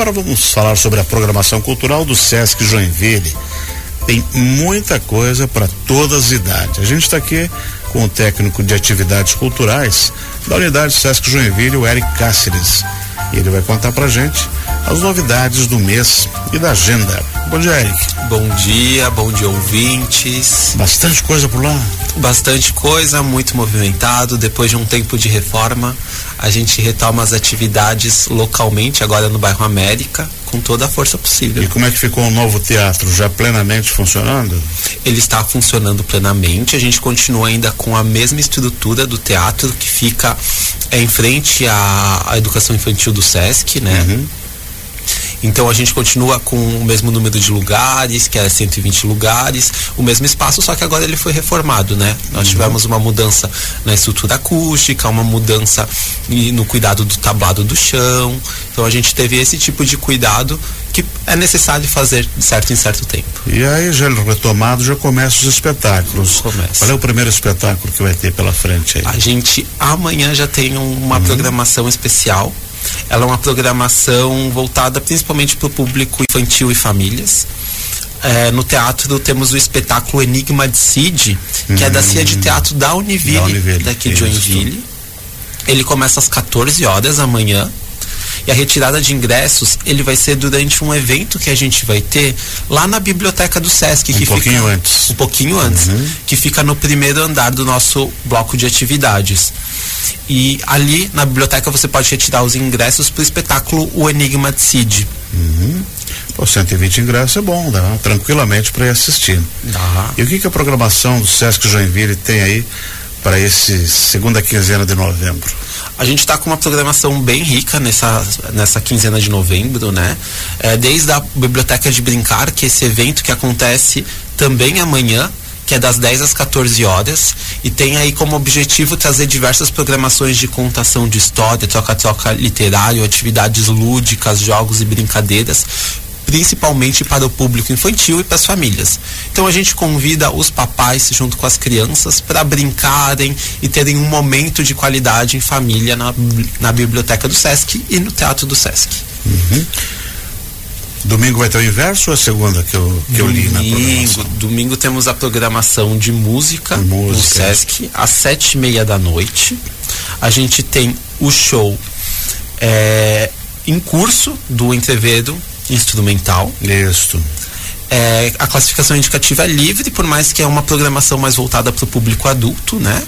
Agora vamos falar sobre a programação cultural do Sesc Joinville. Tem muita coisa para todas as idades. A gente está aqui com o técnico de atividades culturais da unidade Sesc Joinville, o Eric Cáceres. E ele vai contar pra gente as novidades do mês e da agenda. Bom dia, Eric. Bom dia, bom dia, ouvintes. Bastante coisa por lá? Bastante coisa, muito movimentado. Depois de um tempo de reforma, a gente retoma as atividades localmente, agora no bairro América, com toda a força possível. E como é que ficou o novo teatro? Já plenamente funcionando? Ele está funcionando plenamente. A gente continua ainda com a mesma estrutura do teatro que fica em frente à, à educação infantil do SESC, né? Uhum. Então a gente continua com o mesmo número de lugares, que era 120 lugares, o mesmo espaço, só que agora ele foi reformado, né? Nós uhum. tivemos uma mudança na estrutura acústica, uma mudança no cuidado do tablado do chão. Então a gente teve esse tipo de cuidado que é necessário fazer de certo em certo tempo. E aí, já retomado, já começa os espetáculos. Começa. Qual é o primeiro espetáculo que vai ter pela frente aí? A gente amanhã já tem uma uhum. programação especial ela é uma programação voltada principalmente para o público infantil e famílias. É, no teatro temos o espetáculo Enigma de Cid, que hum, é da CIA de. Teatro da Univille, da Univille daqui de Joinville. Ele começa às 14 horas amanhã. E a retirada de ingressos, ele vai ser durante um evento que a gente vai ter lá na biblioteca do Sesc, um que pouquinho fica antes. um pouquinho antes, uhum. que fica no primeiro andar do nosso bloco de atividades. E ali na biblioteca você pode retirar os ingressos para o espetáculo O Enigma de Cid. Uhum. Pô, 120 ingressos é bom, dá tranquilamente para ir assistir. Dá. E o que, que a programação do Sesc Joinville tem aí para esse segunda quinzena de novembro? A gente está com uma programação bem rica nessa, nessa quinzena de novembro, né? É, desde a Biblioteca de Brincar, que é esse evento que acontece também amanhã, que é das 10 às 14 horas, e tem aí como objetivo trazer diversas programações de contação de história, troca-troca literário, atividades lúdicas, jogos e brincadeiras, principalmente para o público infantil e para as famílias. Então a gente convida os papais junto com as crianças para brincarem e terem um momento de qualidade em família na, na biblioteca do SESC e no teatro do SESC. Uhum. Domingo vai ter o inverso ou é segunda que eu, que domingo, eu li na programação? Domingo temos a programação de música, música. no Sesc, às sete e meia da noite. A gente tem o show é, em curso do Entrevedo Instrumental. Isso. É, a classificação indicativa é livre, por mais que é uma programação mais voltada para o público adulto, né?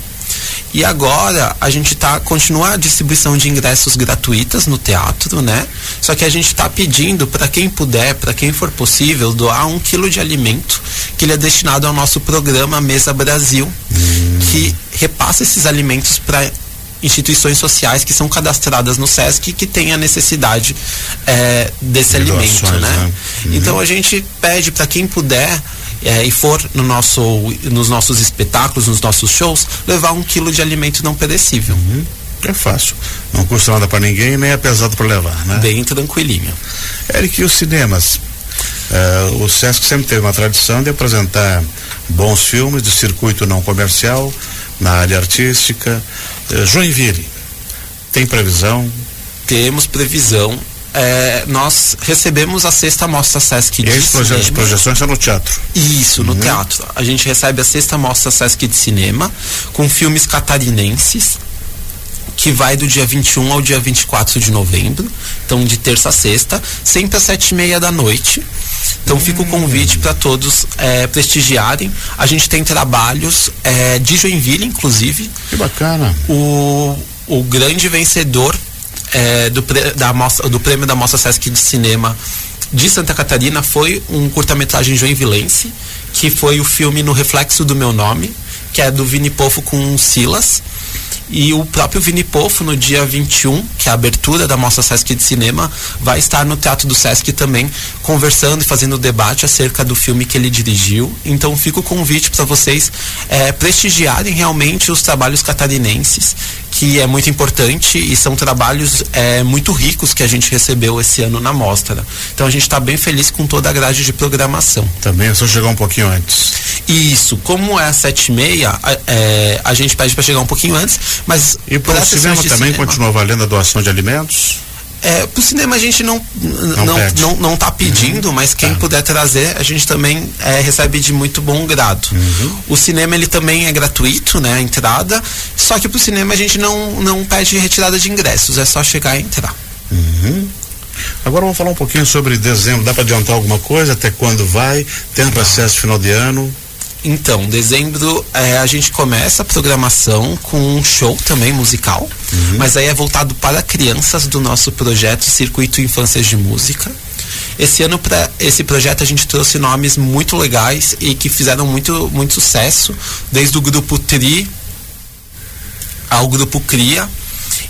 E agora a gente tá continua a distribuição de ingressos gratuitas no teatro, né? Só que a gente está pedindo para quem puder, para quem for possível, doar um quilo de alimento que ele é destinado ao nosso programa Mesa Brasil, hum. que repassa esses alimentos para instituições sociais que são cadastradas no SESC e que têm a necessidade é, desse de alimento, doações, né? né? Uhum. Então a gente pede para quem puder é, e for no nosso, nos nossos espetáculos, nos nossos shows, levar um quilo de alimento não perecível. Uhum. É fácil. Não custa nada para ninguém, nem é pesado para levar, né? Bem tranquilinho. Eric, e os cinemas? Uh, o Sesc sempre teve uma tradição de apresentar bons filmes de circuito não comercial na área artística. Uh, Joinville, tem previsão? Temos previsão é, nós recebemos a sexta mostra Sesc de e cinema. As projeções são no teatro. Isso, no uhum. teatro. A gente recebe a sexta mostra Sesc de cinema com filmes catarinenses que vai do dia 21 ao dia 24 de novembro, então de terça a sexta, sempre às sete e meia da noite. Então fica o convite para todos é, prestigiarem. A gente tem trabalhos é, de Joinville, inclusive. Que bacana. O, o grande vencedor é, do, da mostra, do prêmio da Mostra Sesc de Cinema de Santa Catarina foi um curta-metragem joinvilense, que foi o filme No Reflexo do Meu Nome, que é do Vini Pofo com Silas. E o próprio Vini Pofo, no dia 21, que é a abertura da Mostra Sesc de Cinema, vai estar no Teatro do Sesc também, conversando e fazendo debate acerca do filme que ele dirigiu. Então fica o convite para vocês é, prestigiarem realmente os trabalhos catarinenses que é muito importante e são trabalhos é, muito ricos que a gente recebeu esse ano na mostra. Então a gente está bem feliz com toda a grade de programação. Também é só chegar um pouquinho antes. Isso, como é às sete e meia, é, a gente pede para chegar um pouquinho antes, mas... E para o cinema também cinema, continua valendo a doação de alimentos? É, pro cinema a gente não não, não, não, não tá pedindo, uhum. mas quem tá. puder trazer, a gente também é, recebe de muito bom grado. Uhum. O cinema ele também é gratuito, né? A entrada. Só que pro cinema a gente não, não pede retirada de ingressos, é só chegar e entrar. Uhum. Agora vamos falar um pouquinho sobre dezembro. Dá para adiantar alguma coisa? Até quando vai? Tem um processo final de ano? Então, dezembro é, a gente começa a programação com um show também musical, uhum. mas aí é voltado para crianças do nosso projeto Circuito Infâncias de Música. Esse ano para esse projeto a gente trouxe nomes muito legais e que fizeram muito muito sucesso, desde o grupo Tri ao grupo Cria,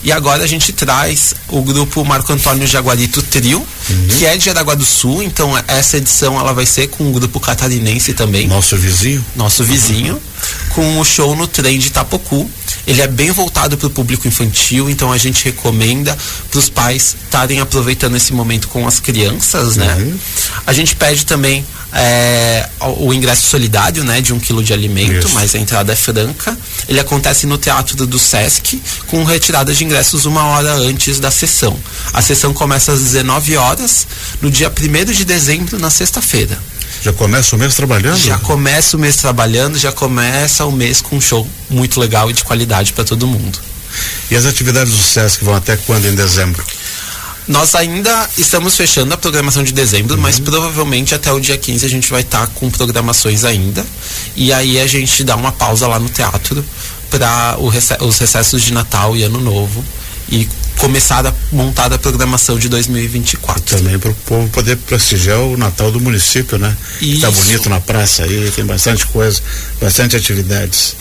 e agora a gente traz o grupo Marco Antônio Jaguarito Trio, uhum. que é de Aragua do Sul. Então essa edição ela vai ser com o grupo catarinense também. Nosso vizinho. Nosso vizinho. Uhum. Com o show no trem de Itapocu. Ele é bem voltado para o público infantil, então a gente recomenda para os pais estarem aproveitando esse momento com as crianças, né? Uhum. A gente pede também é, o ingresso solidário, né, de um quilo de alimento, Isso. mas a entrada é franca. Ele acontece no Teatro do Sesc, com retirada de ingressos uma hora antes da sessão. A sessão começa às 19 horas, no dia 1 de dezembro, na sexta-feira. Já começa o mês trabalhando? Já começa o mês trabalhando, já começa o mês com um show muito legal e de qualidade para todo mundo. E as atividades do SESC vão até quando em dezembro? Nós ainda estamos fechando a programação de dezembro, uhum. mas provavelmente até o dia 15 a gente vai estar tá com programações ainda. E aí a gente dá uma pausa lá no teatro para os recessos de Natal e Ano Novo e começar a montar a programação de 2024. Também para o povo poder prestigiar o Natal do município, né? Está bonito na praça aí, tem bastante coisa, bastante atividades.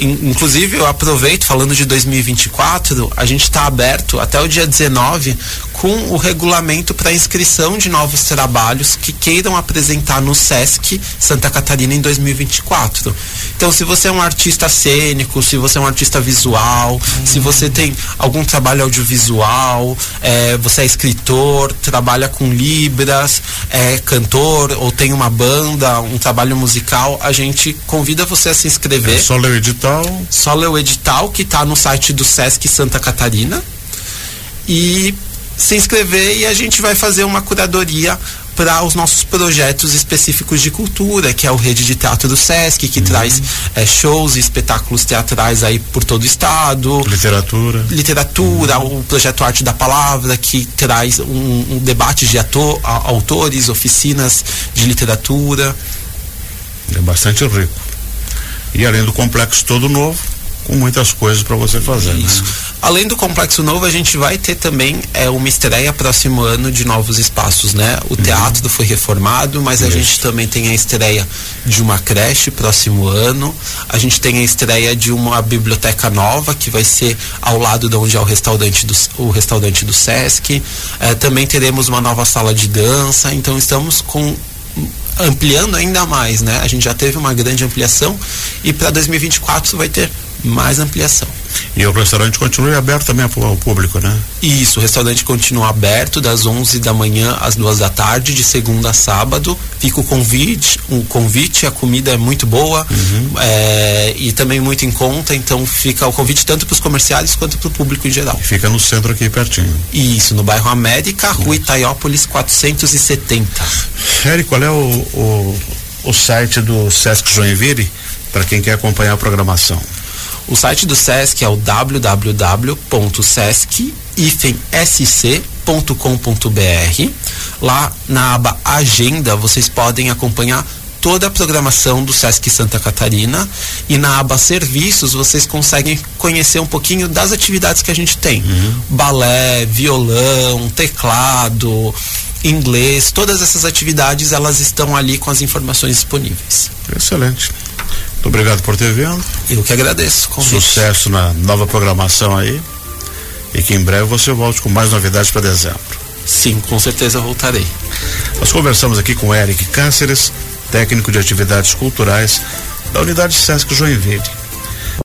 Inclusive, eu aproveito falando de 2024, a gente está aberto até o dia 19 com o regulamento para inscrição de novos trabalhos que queiram apresentar no SESC Santa Catarina em 2024. Então, se você é um artista cênico, se você é um artista visual, se você tem algum trabalho audiovisual, é, você é escritor, trabalha com libras, é cantor ou tem uma banda, um trabalho musical, a gente convida você a se inscrever. É só ler o edital? Só ler o edital que está no site do SESC Santa Catarina. E se inscrever e a gente vai fazer uma curadoria para os nossos projetos específicos de cultura, que é o Rede de Teatro do Sesc, que uhum. traz é, shows e espetáculos teatrais aí por todo o estado. Literatura. Literatura, uhum. o projeto Arte da Palavra, que traz um, um debate de ator, autores, oficinas de literatura. É bastante rico. E além do complexo todo novo, com muitas coisas para você fazer. Né? Isso. Né? Além do complexo novo, a gente vai ter também é, uma estreia próximo ano de novos espaços, né? O uhum. teatro foi reformado, mas Isso. a gente também tem a estreia de uma creche próximo ano. A gente tem a estreia de uma biblioteca nova que vai ser ao lado de onde é o restaurante do, o restaurante do Sesc. É, também teremos uma nova sala de dança. Então estamos com ampliando ainda mais, né? A gente já teve uma grande ampliação e para 2024 vai ter mais ampliação. E o restaurante continua aberto também ao público, né? Isso, o restaurante continua aberto das 11 da manhã às duas da tarde, de segunda a sábado. Fica o convite, o convite, a comida é muito boa uhum. é, e também muito em conta, então fica o convite tanto para os comerciais quanto para o público em geral. Fica no centro aqui pertinho. Isso, no bairro América, Rua Itaiópolis 470. Eric, qual é o, o, o site do Sesc Joinville para quem quer acompanhar a programação? O site do SESC é o www.sesc-sc.com.br. Lá na aba Agenda vocês podem acompanhar toda a programação do Sesc Santa Catarina e na aba Serviços vocês conseguem conhecer um pouquinho das atividades que a gente tem. Uhum. Balé, violão, teclado, inglês, todas essas atividades elas estão ali com as informações disponíveis. Excelente. Muito obrigado por ter vindo. Eu que agradeço. Convite. Sucesso na nova programação aí. E que em breve você volte com mais novidades para dezembro. Sim, com certeza voltarei. Nós conversamos aqui com Eric Cáceres, técnico de atividades culturais da unidade Sesc Joinville.